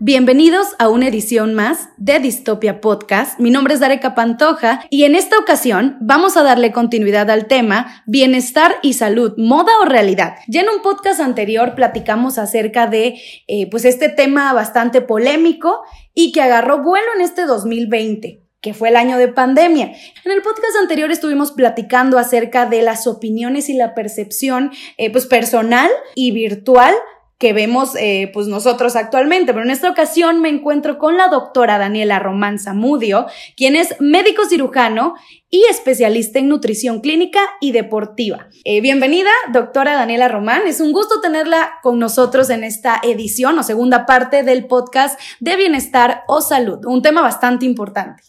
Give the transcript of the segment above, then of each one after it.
Bienvenidos a una edición más de Distopia Podcast. Mi nombre es Dareca Pantoja y en esta ocasión vamos a darle continuidad al tema bienestar y salud, moda o realidad. Ya en un podcast anterior platicamos acerca de eh, pues este tema bastante polémico y que agarró vuelo en este 2020 que fue el año de pandemia. En el podcast anterior estuvimos platicando acerca de las opiniones y la percepción eh, pues personal y virtual que vemos eh, pues nosotros actualmente. Pero en esta ocasión me encuentro con la doctora Daniela Román Zamudio, quien es médico cirujano y especialista en nutrición clínica y deportiva. Eh, bienvenida, doctora Daniela Román. Es un gusto tenerla con nosotros en esta edición o segunda parte del podcast de bienestar o salud, un tema bastante importante.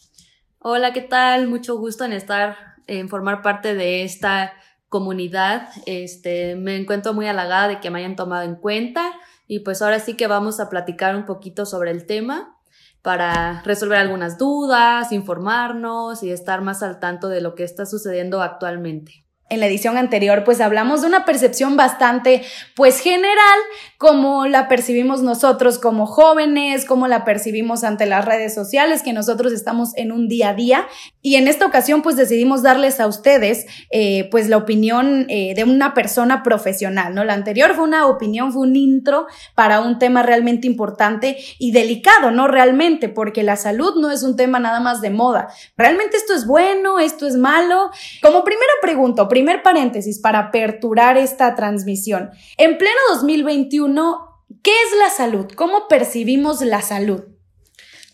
Hola, ¿qué tal? Mucho gusto en estar, en formar parte de esta comunidad. Este, me encuentro muy halagada de que me hayan tomado en cuenta y pues ahora sí que vamos a platicar un poquito sobre el tema para resolver algunas dudas, informarnos y estar más al tanto de lo que está sucediendo actualmente en la edición anterior, pues hablamos de una percepción bastante, pues general, como la percibimos nosotros como jóvenes, como la percibimos ante las redes sociales, que nosotros estamos en un día a día. Y en esta ocasión, pues decidimos darles a ustedes, eh, pues la opinión eh, de una persona profesional, ¿no? La anterior fue una opinión, fue un intro para un tema realmente importante y delicado, ¿no? Realmente, porque la salud no es un tema nada más de moda. Realmente esto es bueno, esto es malo. Como primera pregunta, primer paréntesis para aperturar esta transmisión. En pleno 2021, ¿qué es la salud? ¿Cómo percibimos la salud?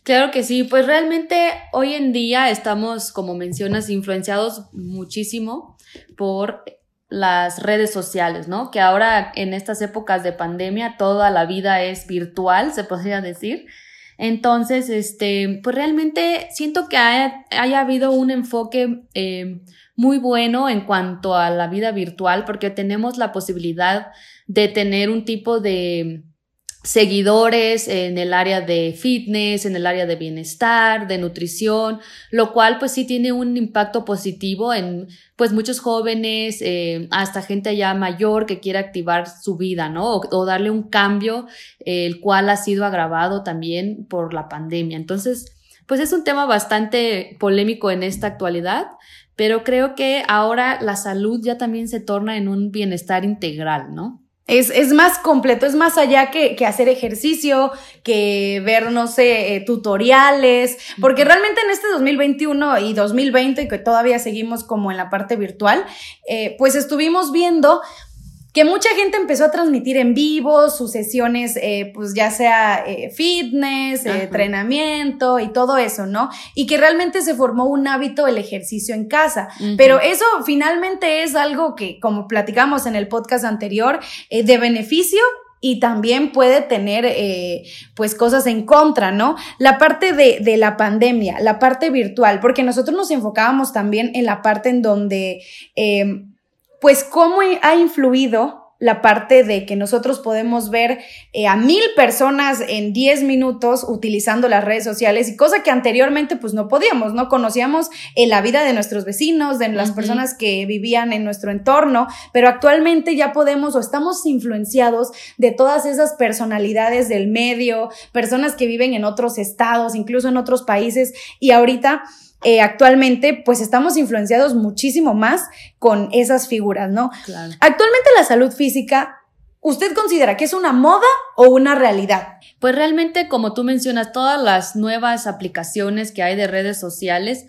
Claro que sí, pues realmente hoy en día estamos, como mencionas, influenciados muchísimo por las redes sociales, ¿no? Que ahora en estas épocas de pandemia toda la vida es virtual, se podría decir. Entonces, este, pues realmente siento que haya, habido un enfoque eh, muy bueno en cuanto a la vida virtual porque tenemos la posibilidad de tener un tipo de seguidores en el área de fitness, en el área de bienestar, de nutrición, lo cual pues sí tiene un impacto positivo en pues muchos jóvenes, eh, hasta gente ya mayor que quiere activar su vida, ¿no? O, darle un cambio, el cual ha sido agravado también por la pandemia. Entonces, pues es un tema bastante polémico en esta actualidad, pero creo que ahora la salud ya también se torna en un bienestar integral, ¿no? Es, es, más completo, es más allá que, que, hacer ejercicio, que ver, no sé, eh, tutoriales, porque realmente en este 2021 y 2020, que todavía seguimos como en la parte virtual, eh, pues estuvimos viendo que mucha gente empezó a transmitir en vivo sus sesiones, eh, pues ya sea eh, fitness, eh, entrenamiento y todo eso, ¿no? Y que realmente se formó un hábito el ejercicio en casa. Pero eso finalmente es algo que, como platicamos en el podcast anterior, de beneficio y también puede tener pues cosas en contra, ¿no? La parte de, de, la pandemia, la parte virtual, porque nosotros nos enfocábamos también en la parte en donde pues cómo ha influido la parte de que nosotros podemos ver eh, a mil personas en 10 minutos utilizando las redes sociales y cosa que anteriormente pues no podíamos, no conocíamos en la vida de nuestros vecinos, de las personas que vivían en nuestro entorno, pero actualmente ya podemos o estamos influenciados de todas esas personalidades del medio, personas que viven en otros estados, incluso en otros países y ahorita eh, actualmente pues estamos influenciados muchísimo más con esas figuras, ¿no? Actualmente la salud física, ¿usted considera que es una moda o una realidad? Pues realmente, como tú mencionas, todas las nuevas aplicaciones que hay de redes sociales,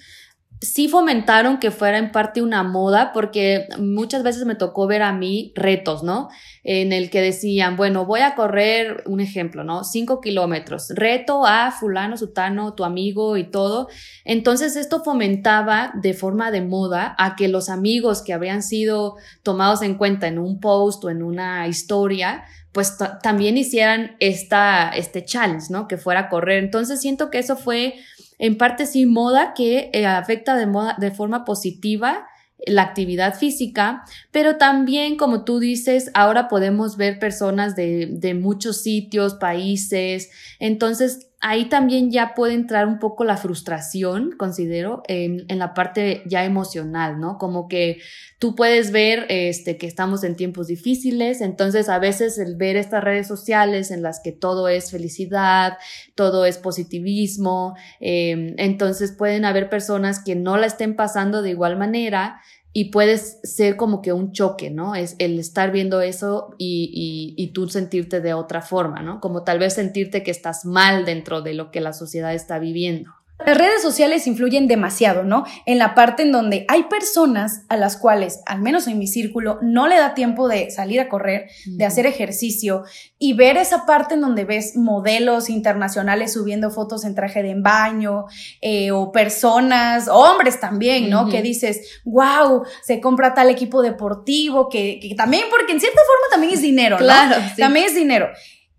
sí fomentaron que fuera en parte una moda, porque muchas veces me tocó ver a mí retos, ¿no? En el que decían, bueno, voy a correr, un ejemplo, ¿no? Cinco kilómetros, reto a fulano, sutano, tu amigo y todo. Entonces esto fomentaba de forma de moda a que los amigos que habían sido tomados en cuenta en un post o en una historia, pues también hicieran esta, este challenge, ¿no? Que fuera a correr. Entonces siento que eso fue en parte sí moda que eh, afecta de, moda, de forma positiva la actividad física, pero también, como tú dices, ahora podemos ver personas de, de muchos sitios, países, entonces ahí también ya puede entrar un poco la frustración, considero, en, la parte ya emocional, ¿no? Como que tú puedes ver este, que estamos en tiempos difíciles, entonces a veces el ver estas redes sociales en las que todo es felicidad, todo es positivismo, eh, entonces pueden haber personas que no la estén pasando de igual manera y puedes ser como que un choque, ¿no? Es el estar viendo eso y, y, y, tú sentirte de otra forma, ¿no? Como tal vez sentirte que estás mal dentro de lo que la sociedad está viviendo. Las redes sociales influyen demasiado, ¿no? En la parte en donde hay personas a las cuales, al menos en mi círculo, no le da tiempo de salir a correr, de hacer ejercicio y ver esa parte en donde ves modelos internacionales subiendo fotos en traje de baño eh, o personas, hombres también, ¿no? Que dices, wow, se compra tal equipo deportivo, que, que, también, porque en cierta forma también es dinero, ¿no? Claro, sí. También es dinero.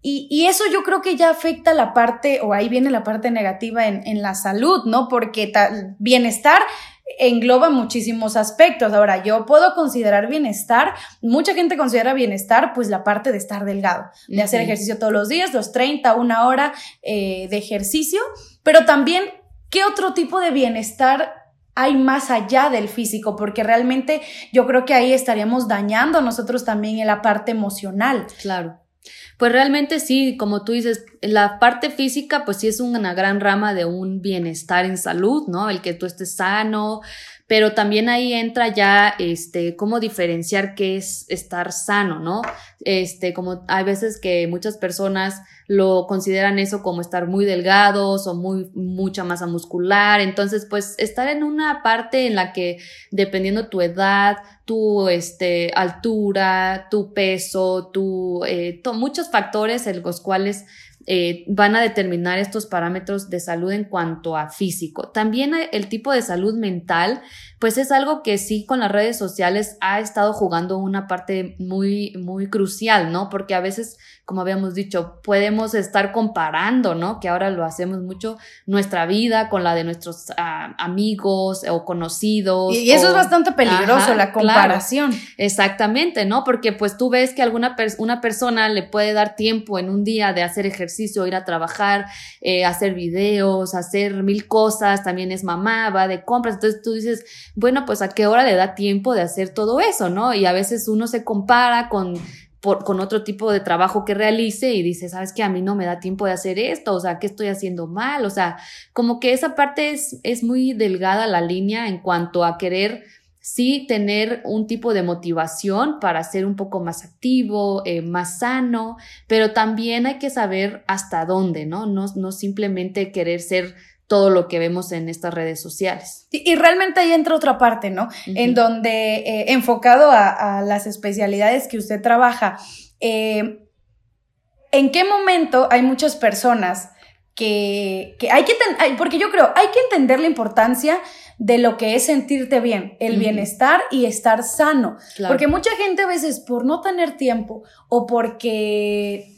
Y, y, eso yo creo que ya afecta la parte, o ahí viene la parte negativa en, en la salud, ¿no? Porque bienestar engloba muchísimos aspectos. Ahora, yo puedo considerar bienestar, mucha gente considera bienestar, pues la parte de estar delgado, de hacer ejercicio todos los días, los 30, una hora eh, de ejercicio, pero también, ¿qué otro tipo de bienestar hay más allá del físico, porque realmente yo creo que ahí estaríamos dañando nosotros también en la parte emocional. Claro. Pues realmente sí, como tú dices, la parte física pues sí es una gran rama de un bienestar en salud, ¿no? El que tú estés sano, pero también ahí entra ya, este, cómo diferenciar qué es estar sano, ¿no? Este, como hay veces que muchas personas lo consideran eso como estar muy delgados o muy, mucha masa muscular, entonces pues estar en una parte en la que dependiendo tu edad, tu este, altura, tu peso, tu, eh, muchos factores en los cuales eh, van a determinar estos parámetros de salud en cuanto a físico. También el tipo de salud mental, pues es algo que sí con las redes sociales ha estado jugando una parte muy, muy crucial, ¿no? Porque a veces, como habíamos dicho, podemos estar comparando, ¿no? Que ahora lo hacemos mucho, nuestra vida con la de nuestros uh, amigos o conocidos. Y, y eso o, es bastante peligroso, ajá, la comparación. Claro, exactamente, ¿no? Porque pues tú ves que alguna per una persona le puede dar tiempo en un día de hacer ejercicio ejercicio, ir a trabajar, eh, hacer videos, hacer mil cosas, también es mamá, va de compras, entonces tú dices, bueno, pues a qué hora le da tiempo de hacer todo eso, ¿no? Y a veces uno se compara con por, con otro tipo de trabajo que realice y dice, sabes que a mí no me da tiempo de hacer esto, o sea, ¿qué estoy haciendo mal? O sea, como que esa parte es, es muy delgada la línea en cuanto a querer sí tener un tipo de motivación para ser un poco más activo, eh, más sano, pero también hay que saber hasta dónde, ¿no? No, no simplemente querer ser todo lo que vemos en estas redes sociales. Y, y realmente ahí entra otra parte, ¿no? Uh -huh. En donde, eh, enfocado a, a, las especialidades que usted trabaja, eh, ¿en qué momento hay muchas personas que, que hay que, porque yo creo, hay que entender la importancia de lo que es sentirte bien, el uh -huh. bienestar y estar sano. Claro. Porque mucha gente a veces por no tener tiempo o porque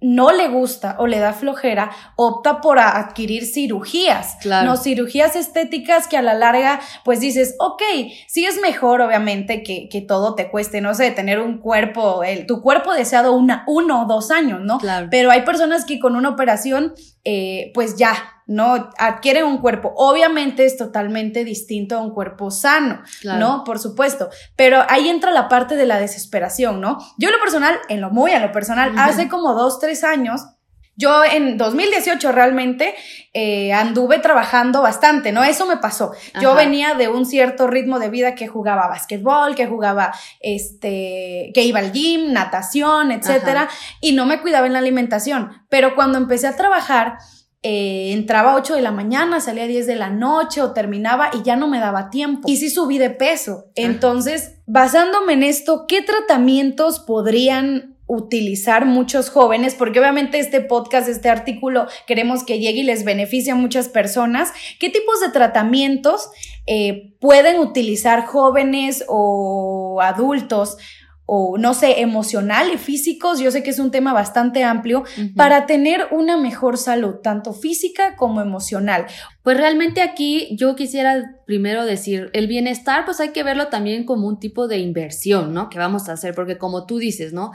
no le gusta o le da flojera, opta por adquirir cirugías, claro. no cirugías estéticas que a la larga, pues dices, ok, sí es mejor, obviamente, que, que todo te cueste, no sé, tener un cuerpo, el, tu cuerpo deseado una, uno o dos años, ¿no? Claro. Pero hay personas que con una operación, eh, pues ya, ¿no? Adquieren un cuerpo. Obviamente es totalmente distinto a un cuerpo sano, claro. ¿no? Por supuesto. Pero ahí entra la parte de la desesperación, ¿no? Yo en lo personal, en lo muy a lo personal, uh -huh. hace como dos, tres años, yo en 2018 realmente eh, anduve trabajando bastante, ¿no? Eso me pasó. Ajá. Yo venía de un cierto ritmo de vida que jugaba básquetbol, que jugaba, este, que iba al gym, natación, etcétera, Ajá. y no me cuidaba en la alimentación. Pero cuando empecé a trabajar, eh, entraba a 8 de la mañana, salía a 10 de la noche o terminaba y ya no me daba tiempo. Y sí subí de peso. Entonces, basándome en esto, ¿qué tratamientos podrían utilizar muchos jóvenes, porque obviamente este podcast, este artículo, queremos que llegue y les beneficie a muchas personas. ¿Qué tipos de tratamientos eh, pueden utilizar jóvenes o adultos? O no sé, emocional y físicos, yo sé que es un tema bastante amplio, uh -huh. para tener una mejor salud, tanto física como emocional. Pues realmente aquí yo quisiera primero decir, el bienestar pues hay que verlo también como un tipo de inversión, ¿no? Que vamos a hacer, porque como tú dices, ¿no?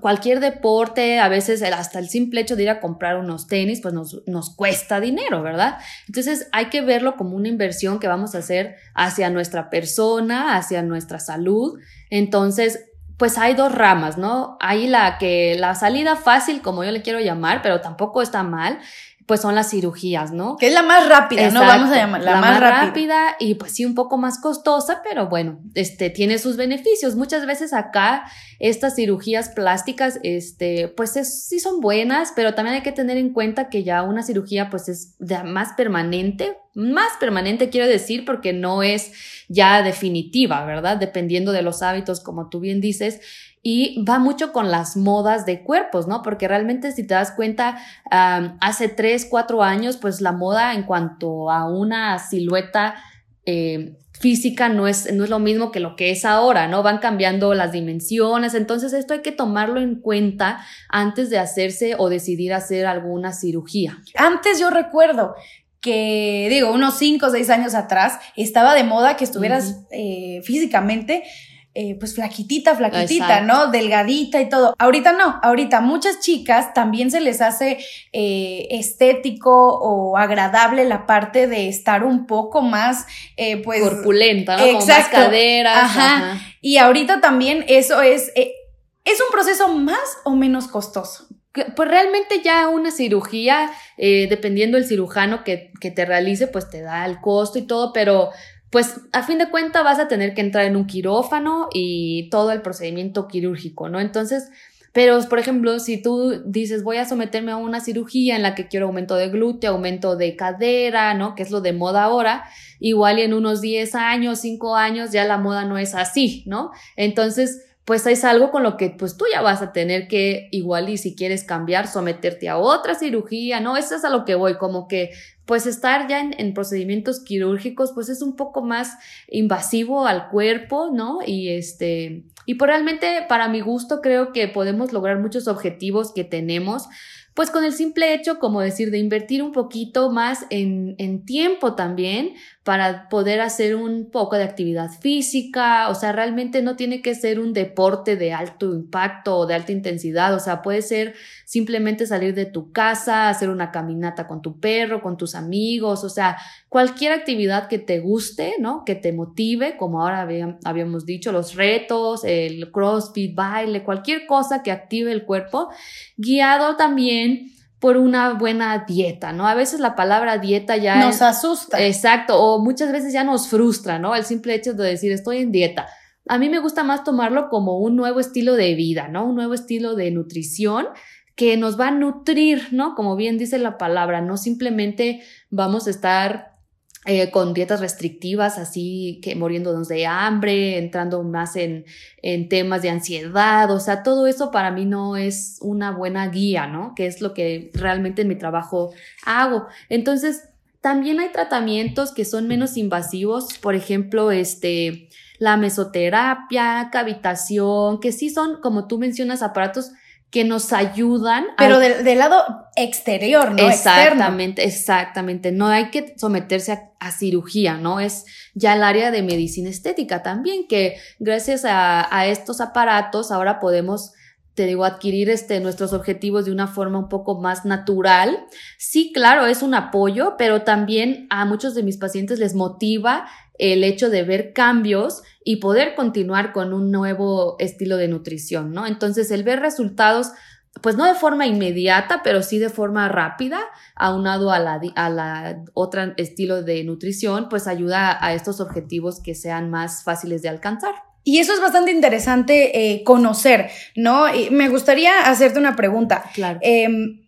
cualquier deporte, a veces hasta el simple hecho de ir a comprar unos tenis, pues nos, nos, cuesta dinero, ¿verdad? Entonces hay que verlo como una inversión que vamos a hacer hacia nuestra persona, hacia nuestra salud. Entonces, pues hay dos ramas, ¿no? Hay la que, la salida fácil, como yo le quiero llamar, pero tampoco está mal, pues son las cirugías, ¿no? Que es la más rápida, ¿no? Vamos a llamar la, más, rápida. y pues sí un poco más costosa, pero bueno, este tiene sus beneficios. Muchas veces acá estas cirugías plásticas, este, pues sí son buenas, pero también hay que tener en cuenta que ya una cirugía pues es más permanente, más permanente quiero decir porque no es ya definitiva, ¿verdad? Dependiendo de los hábitos, como tú bien dices y va mucho con las modas de cuerpos, ¿no? Porque realmente si te das cuenta, hace tres, cuatro años, pues la moda en cuanto a una silueta eh, física no es, no es lo mismo que lo que es ahora, ¿no? Van cambiando las dimensiones, entonces esto hay que tomarlo en cuenta antes de hacerse o decidir hacer alguna cirugía. Antes yo recuerdo que, digo, unos cinco o seis años atrás, estaba de moda que estuvieras eh, físicamente eh, pues flaquitita, flaquitita, ¿no? Delgadita y todo. Ahorita no, ahorita muchas chicas también se les hace eh, estético o agradable la parte de estar un poco más, eh, pues... Corpulenta, ¿no? Exacto. más caderas. Ajá. Y ahorita también eso es, es un proceso más o menos costoso. Pues realmente ya una cirugía, dependiendo del cirujano que, que, te realice, pues te da el costo y todo, pero pues a fin de cuentas vas a tener que entrar en un quirófano y todo el procedimiento quirúrgico, ¿no? Entonces, pero por ejemplo, si tú dices voy a someterme a una cirugía en la que quiero aumento de glúteo, aumento de cadera, ¿no? Que es lo de moda ahora, igual y en unos 10 años, 5 años ya la moda no es así, ¿no? Entonces, pues es algo con lo que pues tú ya vas a tener que igual y si quieres cambiar, someterte a otra cirugía, ¿no? Eso es a lo que voy, como que pues estar ya en, procedimientos quirúrgicos, pues es un poco más invasivo al cuerpo, ¿no? Y este, y por realmente para mi gusto creo que podemos lograr muchos objetivos que tenemos pues con el simple hecho, como decir, de invertir un poquito más en, en, tiempo también para poder hacer un poco de actividad física, o sea, realmente no tiene que ser un deporte de alto impacto o de alta intensidad, o sea, puede ser simplemente salir de tu casa, hacer una caminata con tu perro, con tus amigos, o sea, cualquier actividad que te guste, ¿no? Que te motive, como ahora habíamos dicho, los retos, el crossfit, baile, cualquier cosa que active el cuerpo, guiado también por una buena dieta, ¿no? A veces la palabra dieta ya nos asusta. Exacto, o muchas veces ya nos frustra, ¿no? El simple hecho de decir estoy en dieta. A mí me gusta más tomarlo como un nuevo estilo de vida, ¿no? Un nuevo estilo de nutrición que nos va a nutrir, ¿no? Como bien dice la palabra, no simplemente vamos a estar eh, con dietas restrictivas, así que muriéndonos de hambre, entrando más en, en temas de ansiedad, o sea, todo eso para mí no es una buena guía, ¿no? Que es lo que realmente en mi trabajo hago. Entonces, también hay tratamientos que son menos invasivos, por ejemplo, este, la mesoterapia, cavitación, que sí son, como tú mencionas, aparatos que nos ayudan. Pero del, lado exterior, ¿no? Exactamente, exactamente. No hay que someterse a, cirugía, ¿no? Es ya el área de medicina estética también, que gracias a, a estos aparatos ahora podemos te digo, adquirir este, nuestros objetivos de una forma un poco más natural. Sí, claro, es un apoyo, pero también a muchos de mis pacientes les motiva el hecho de ver cambios y poder continuar con un nuevo estilo de nutrición, ¿no? Entonces, el ver resultados, pues no de forma inmediata, pero sí de forma rápida, aunado a la, a la otra estilo de nutrición, pues ayuda a estos objetivos que sean más fáciles de alcanzar. Y eso es bastante interesante eh, conocer, ¿no? Y me gustaría hacerte una pregunta. Claro. Em,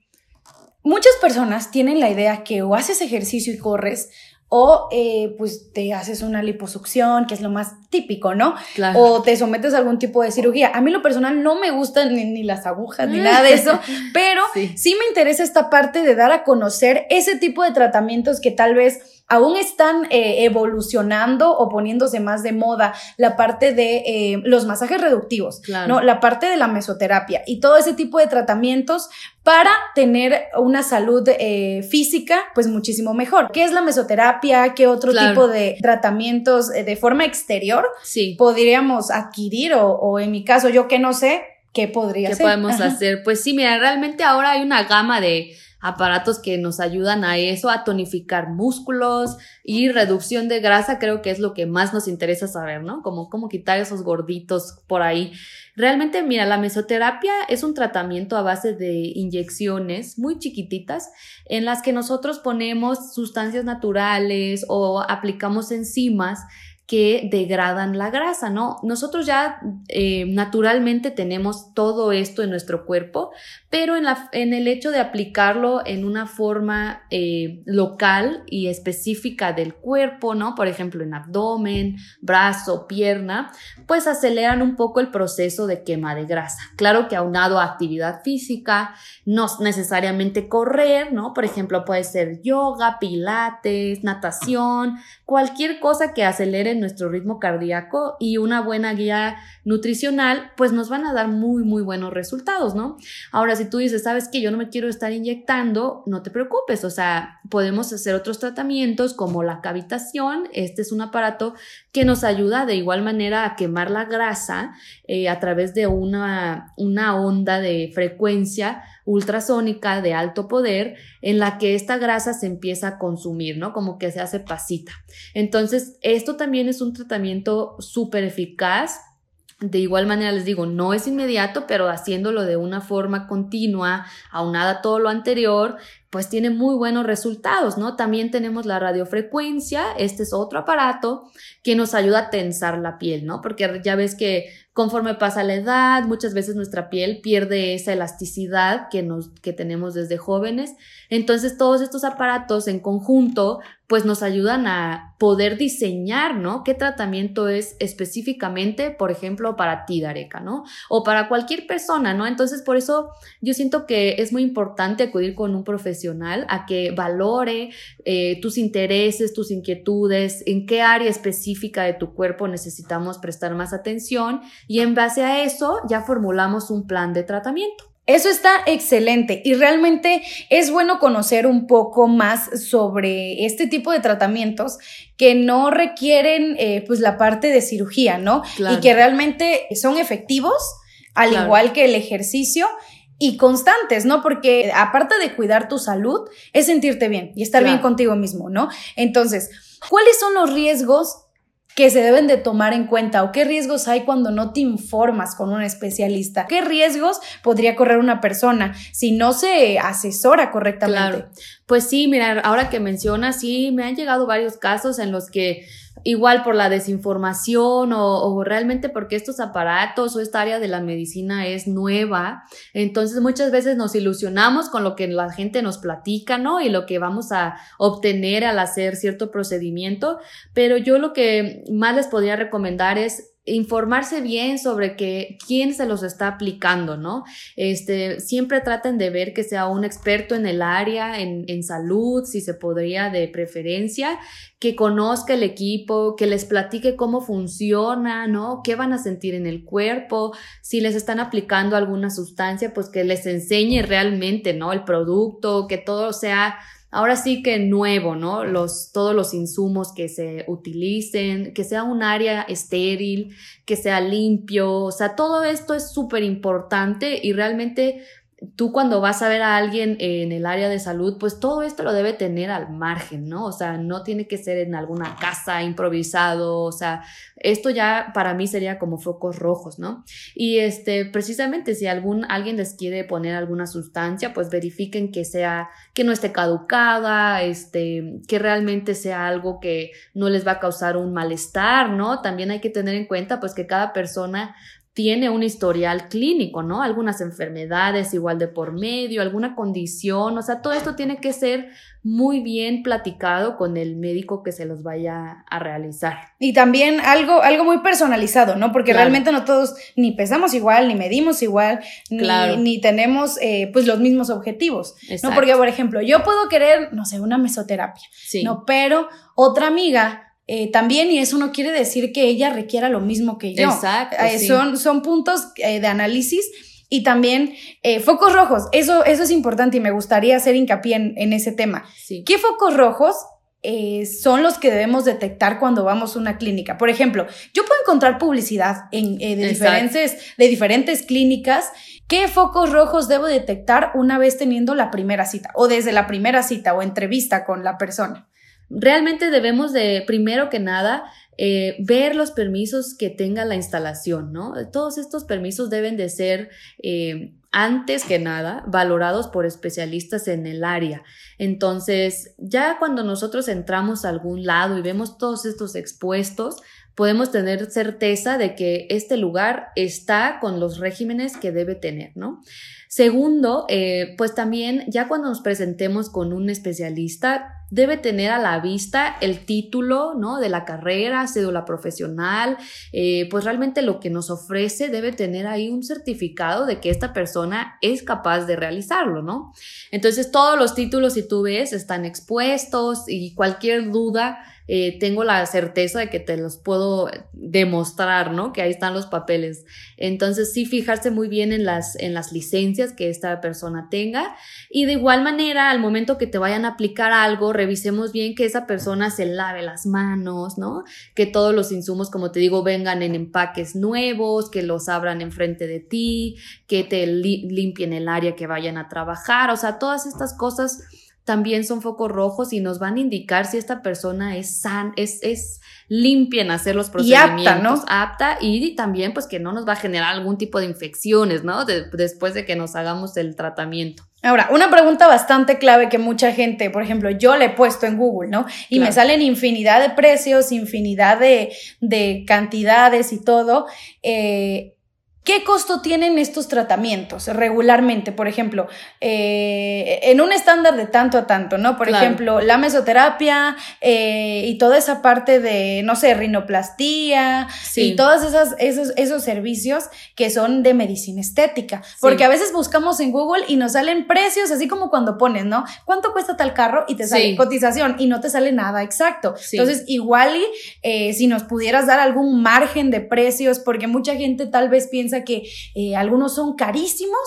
muchas personas tienen la idea que o haces ejercicio y corres o eh, pues te haces una liposucción, que es lo más típico, ¿no? Claro. O te sometes a algún tipo de cirugía. A mí lo personal no me gustan ni, las agujas ni nada de eso, pero sí me interesa esta parte de dar a conocer ese tipo de tratamientos que tal vez aún están eh, evolucionando o poniéndose más de moda la parte de eh, los masajes reductivos, ¿no? La parte de la mesoterapia y todo ese tipo de tratamientos para tener una salud eh, física pues muchísimo mejor. ¿Qué es la mesoterapia? ¿Qué otro tipo de tratamientos de forma exterior sí. podríamos adquirir? O, o en mi caso, yo que no sé, ¿qué podría ¿Qué ser? podemos hacer? Pues sí, mira, realmente ahora hay una gama de aparatos que nos ayudan a eso, a tonificar músculos y reducción de grasa, creo que es lo que más nos interesa saber, ¿no? Como cómo quitar esos gorditos por ahí. Realmente, mira, la mesoterapia es un tratamiento a base de inyecciones muy chiquititas en las que nosotros ponemos sustancias naturales o aplicamos enzimas que degradan la grasa, ¿no? Nosotros ya eh, naturalmente tenemos todo esto en nuestro cuerpo, pero en, la, en el hecho de aplicarlo en una forma eh, local y específica del cuerpo, ¿no? Por ejemplo, en abdomen, brazo, pierna, pues aceleran un poco el proceso de quema de grasa. Claro que aunado a actividad física, no necesariamente correr, ¿no? Por ejemplo, puede ser yoga, pilates, natación, cualquier cosa que acelere nuestro ritmo cardíaco y una buena guía nutricional, pues nos van a dar muy, muy buenos resultados, ¿no? Ahora, si tú dices, sabes que yo no me quiero estar inyectando, no te preocupes, o sea, podemos hacer otros tratamientos como la cavitación. Este es un aparato que nos ayuda de igual manera a quemar la grasa eh, a través de una, una onda de frecuencia ultrasónica de alto poder en la que esta grasa se empieza a consumir, ¿no? Como que se hace pasita. Entonces, esto también es un tratamiento súper eficaz de igual manera les digo, no es inmediato, pero haciéndolo de una forma continua, aunada a todo lo anterior, pues tiene muy buenos resultados, ¿no? También tenemos la radiofrecuencia, este es otro aparato que nos ayuda a tensar la piel, ¿no? Porque ya ves que conforme pasa la edad, muchas veces nuestra piel pierde esa elasticidad que, nos, que tenemos desde jóvenes. Entonces todos estos aparatos en conjunto pues nos ayudan a poder diseñar, ¿no? ¿Qué tratamiento es específicamente, por ejemplo, para ti, Dareca, ¿no? O para cualquier persona, ¿no? Entonces, por eso yo siento que es muy importante acudir con un profesional a que valore eh, tus intereses, tus inquietudes, en qué área específica de tu cuerpo necesitamos prestar más atención y en base a eso ya formulamos un plan de tratamiento. Eso está excelente y realmente es bueno conocer un poco más sobre este tipo de tratamientos que no requieren eh, pues la parte de cirugía, ¿no? Y que realmente son efectivos, al igual que el ejercicio y constantes, ¿no? Porque aparte de cuidar tu salud, es sentirte bien y estar bien contigo mismo, ¿no? Entonces, ¿cuáles son los riesgos que se deben de tomar en cuenta o qué riesgos hay cuando no te informas con un especialista? ¿Qué riesgos podría correr una persona si no se asesora correctamente? Claro. Pues sí, mira, ahora que mencionas, sí, me han llegado varios casos en los que igual por la desinformación o, realmente porque estos aparatos o esta área de la medicina es nueva. Entonces muchas veces nos ilusionamos con lo que la gente nos platica, ¿no? Y lo que vamos a obtener al hacer cierto procedimiento. Pero yo lo que más les podría recomendar es informarse bien sobre que, quién se los está aplicando, ¿no? Este, siempre traten de ver que sea un experto en el área, en, en salud, si se podría de preferencia, que conozca el equipo, que les platique cómo funciona, ¿no? ¿Qué van a sentir en el cuerpo? Si les están aplicando alguna sustancia, pues que les enseñe realmente, ¿no? El producto, que todo sea ahora sí que nuevo, ¿no? Los, todos los insumos que se utilicen, que sea un área estéril, que sea limpio, o sea, todo esto es súper importante y realmente tú cuando vas a ver a alguien en el área de salud, pues todo esto lo debe tener al margen, ¿no? O sea, no tiene que ser en alguna casa improvisado, o sea, esto ya para mí sería como focos rojos, ¿no? Y este, precisamente si algún, alguien les quiere poner alguna sustancia, pues verifiquen que sea, que no esté caducada, este, que realmente sea algo que no les va a causar un malestar, ¿no? También hay que tener en cuenta, pues que cada persona tiene un historial clínico, ¿no? Algunas enfermedades igual de por medio, alguna condición, o sea, todo esto tiene que ser muy bien platicado con el médico que se los vaya a realizar. Y también algo, algo muy personalizado, ¿no? Porque realmente no todos ni pesamos igual, ni medimos igual, ni, tenemos eh, pues los mismos objetivos, ¿no? Porque, por ejemplo, yo puedo querer, no sé, una mesoterapia, sí. ¿no? Pero otra amiga eh, también, y eso no quiere decir que ella requiera lo mismo que yo. Exacto. Eh, son, son puntos eh, de análisis y también focos rojos. Eso, eso es importante y me gustaría hacer hincapié en, ese tema. ¿Qué focos rojos eh, son los que debemos detectar cuando vamos a una clínica. Por ejemplo, yo puedo encontrar publicidad en, eh, de, diferentes, de diferentes clínicas. ¿Qué focos rojos debo detectar una vez teniendo la primera cita o desde la primera cita o entrevista con la persona? Realmente debemos de, primero que nada, eh, ver los permisos que tenga la instalación, ¿no? Todos estos permisos deben de ser, eh, antes que nada, valorados por especialistas en el área. Entonces, ya cuando nosotros entramos a algún lado y vemos todos estos expuestos, podemos tener certeza de que este lugar está con los regímenes que debe tener, ¿no? Segundo, eh, pues también ya cuando nos presentemos con un especialista, debe tener a la vista el título, ¿no? De la carrera, cédula profesional, eh, pues realmente lo que nos ofrece debe tener ahí un certificado de que esta persona es capaz de realizarlo, ¿no? Entonces todos los títulos, si tú ves, están expuestos y cualquier duda eh, tengo la certeza de que te los puedo demostrar, ¿no? Que ahí están los papeles. Entonces, sí, fijarse muy bien en las, en las licencias que esta persona tenga. Y de igual manera, al momento que te vayan a aplicar algo, revisemos bien que esa persona se lave las manos, ¿no? Que todos los insumos, como te digo, vengan en empaques nuevos, que los abran enfrente de ti, que te limpien el área que vayan a trabajar. O sea, todas estas cosas también son focos rojos y nos van a indicar si esta persona es san, es, es limpia en hacer los procedimientos, y apta, ¿no? apta y también pues que no nos va a generar algún tipo de infecciones, ¿no? después de que nos hagamos el tratamiento. Ahora, una pregunta bastante clave que mucha gente, por ejemplo, yo le he puesto en Google, ¿no? Y me salen infinidad de precios, infinidad de, de cantidades y todo. Eh, ¿Qué costo tienen estos tratamientos regularmente? Por ejemplo, eh, en un estándar de tanto a tanto, ¿no? Por ejemplo, la mesoterapia eh, y toda esa parte de, no sé, rinoplastía y todos esas, esos, esos servicios que son de medicina estética. Porque a veces buscamos en Google y nos salen precios, así como cuando pones, ¿no? ¿Cuánto cuesta tal carro? Y te sale cotización y no te sale nada exacto. Entonces, igual y eh, si nos pudieras dar algún margen de precios, porque mucha gente tal vez piensa que eh, algunos son carísimos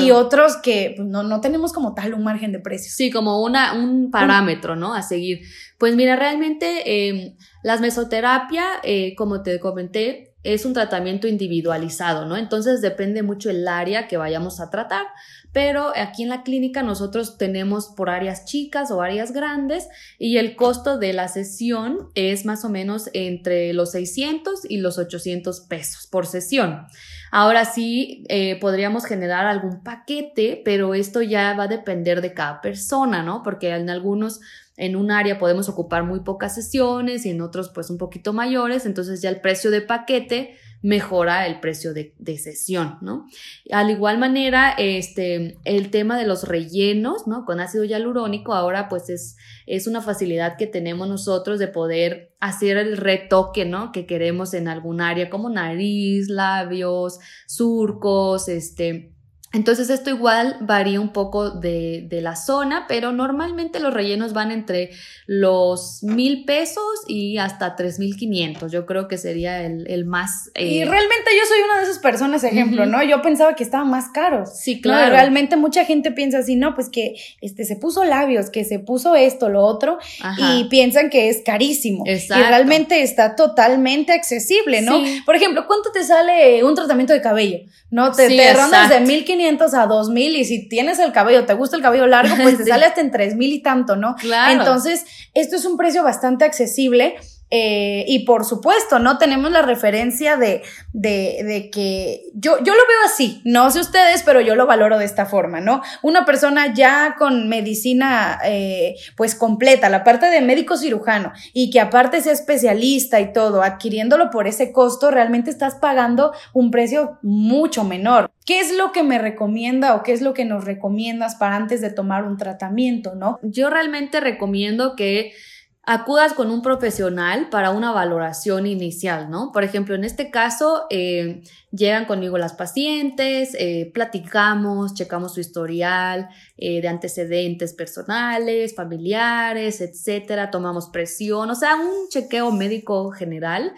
y otros que pues, no, no, tenemos como tal un margen de precios. Sí, como una, un parámetro, ¿no? A seguir. Pues mira, realmente em, las mesoterapia, eh, como te comenté, es un tratamiento individualizado, ¿no? Entonces depende mucho el área que vayamos a tratar pero aquí en la clínica nosotros tenemos por áreas chicas o áreas grandes y el costo de la sesión es más o menos entre los 600 y los 800 pesos por sesión. Ahora sí, eh, podríamos generar algún paquete, pero esto ya va a depender de cada persona, ¿no? Porque en algunos en un área podemos ocupar muy pocas sesiones y en otros pues un poquito mayores, entonces ya el precio de paquete mejora el precio de, sesión, ¿no? Al igual manera, este, el tema de los rellenos, ¿no? Con ácido hialurónico, ahora pues es, es una facilidad que tenemos nosotros de poder hacer el retoque, ¿no? Que queremos en algún área como nariz, labios, surcos, este, entonces esto igual varía un poco de, de, la zona, pero normalmente los rellenos van entre los mil pesos y hasta tres mil quinientos. Yo creo que sería el, el más... Y eh, realmente yo soy una de esas personas, ejemplo, ¿no? Yo pensaba que estaban más caros. Sí, claro. Realmente mucha gente piensa así, no, pues que este, se puso labios, que se puso esto, lo otro, y piensan que es carísimo. Exacto. Y realmente está totalmente accesible, ¿no? Por ejemplo, ¿cuánto te sale un tratamiento de cabello? No, te, te rondas de mil 500 a 2000 y si tienes el cabello, te gusta el cabello largo, pues te sale hasta en 3000 y tanto, ¿no? Claro. Entonces, esto es un precio bastante accesible eh, y por supuesto, ¿no? Tenemos la referencia de, de, de, que yo, yo lo veo así, no sé ustedes, pero yo lo valoro de esta forma, ¿no? Una persona ya con medicina, eh, pues completa, la parte de médico cirujano, y que aparte sea especialista y todo, adquiriéndolo por ese costo, realmente estás pagando un precio mucho menor. ¿Qué es lo que me recomienda o qué es lo que nos recomiendas para antes de tomar un tratamiento, no? Yo realmente recomiendo que acudas con un profesional para una valoración inicial, ¿no? Por ejemplo, en este caso, eh, llegan conmigo las pacientes, eh, platicamos, checamos su historial eh, de antecedentes personales, familiares, etcétera, tomamos presión, o sea, un chequeo médico general.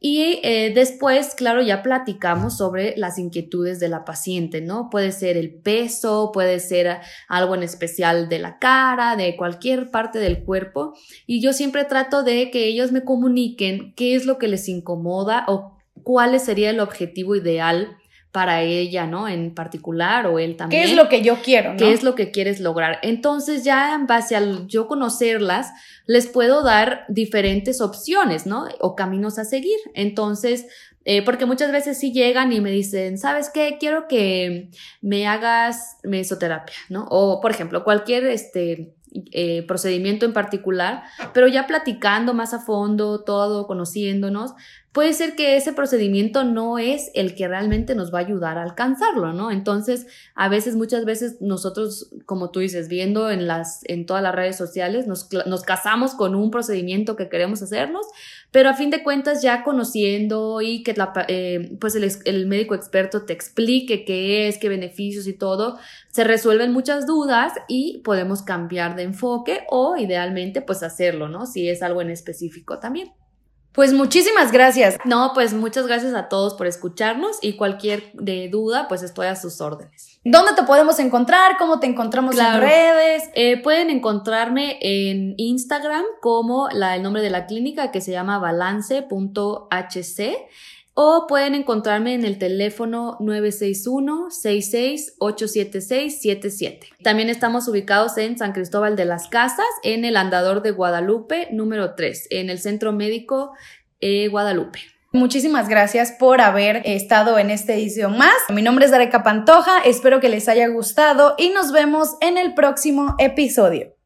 Y eh, después, claro, ya platicamos sobre las inquietudes de la paciente, ¿no? Puede ser el peso, puede ser algo en especial de la cara, de cualquier parte del cuerpo. Y yo siempre trato de que ellos me comuniquen qué es lo que les incomoda o cuál sería el objetivo ideal para ella, ¿no? En particular o él también. ¿Qué es lo que yo quiero? ¿no? ¿Qué es lo que quieres lograr? Entonces ya en base al yo conocerlas, les puedo dar diferentes opciones, ¿no? O caminos a seguir. Entonces, eh, porque muchas veces sí llegan y me dicen, ¿sabes qué? Quiero que me hagas mesoterapia, ¿no? O, por ejemplo, cualquier, este, eh, procedimiento en particular, pero ya platicando más a fondo, todo, conociéndonos, puede ser que ese procedimiento no es el que realmente nos va a ayudar a alcanzarlo, ¿no? Entonces, a veces, muchas veces nosotros, como tú dices, viendo en las, en todas las redes sociales, nos, nos casamos con un procedimiento que queremos hacernos, pero a fin de cuentas ya conociendo y que la, eh, pues el, el médico experto te explique qué es, qué beneficios y todo, se resuelven muchas dudas y podemos cambiar de enfoque o idealmente pues hacerlo, ¿no? Si es algo en específico también. Pues muchísimas gracias. No, pues muchas gracias a todos por escucharnos y cualquier de duda, pues estoy a sus órdenes. ¿Dónde te podemos encontrar? ¿Cómo te encontramos en redes? Eh, pueden encontrarme en Instagram como la, el nombre de la clínica que se llama balance.hc o pueden encontrarme en el teléfono 961-66-876-77. También estamos ubicados en San Cristóbal de las Casas, en el Andador de Guadalupe número 3, en el Centro Médico eh, Guadalupe. Muchísimas gracias por haber estado en esta edición más. Mi nombre es Dareca Pantoja, espero que les haya gustado y nos vemos en el próximo episodio.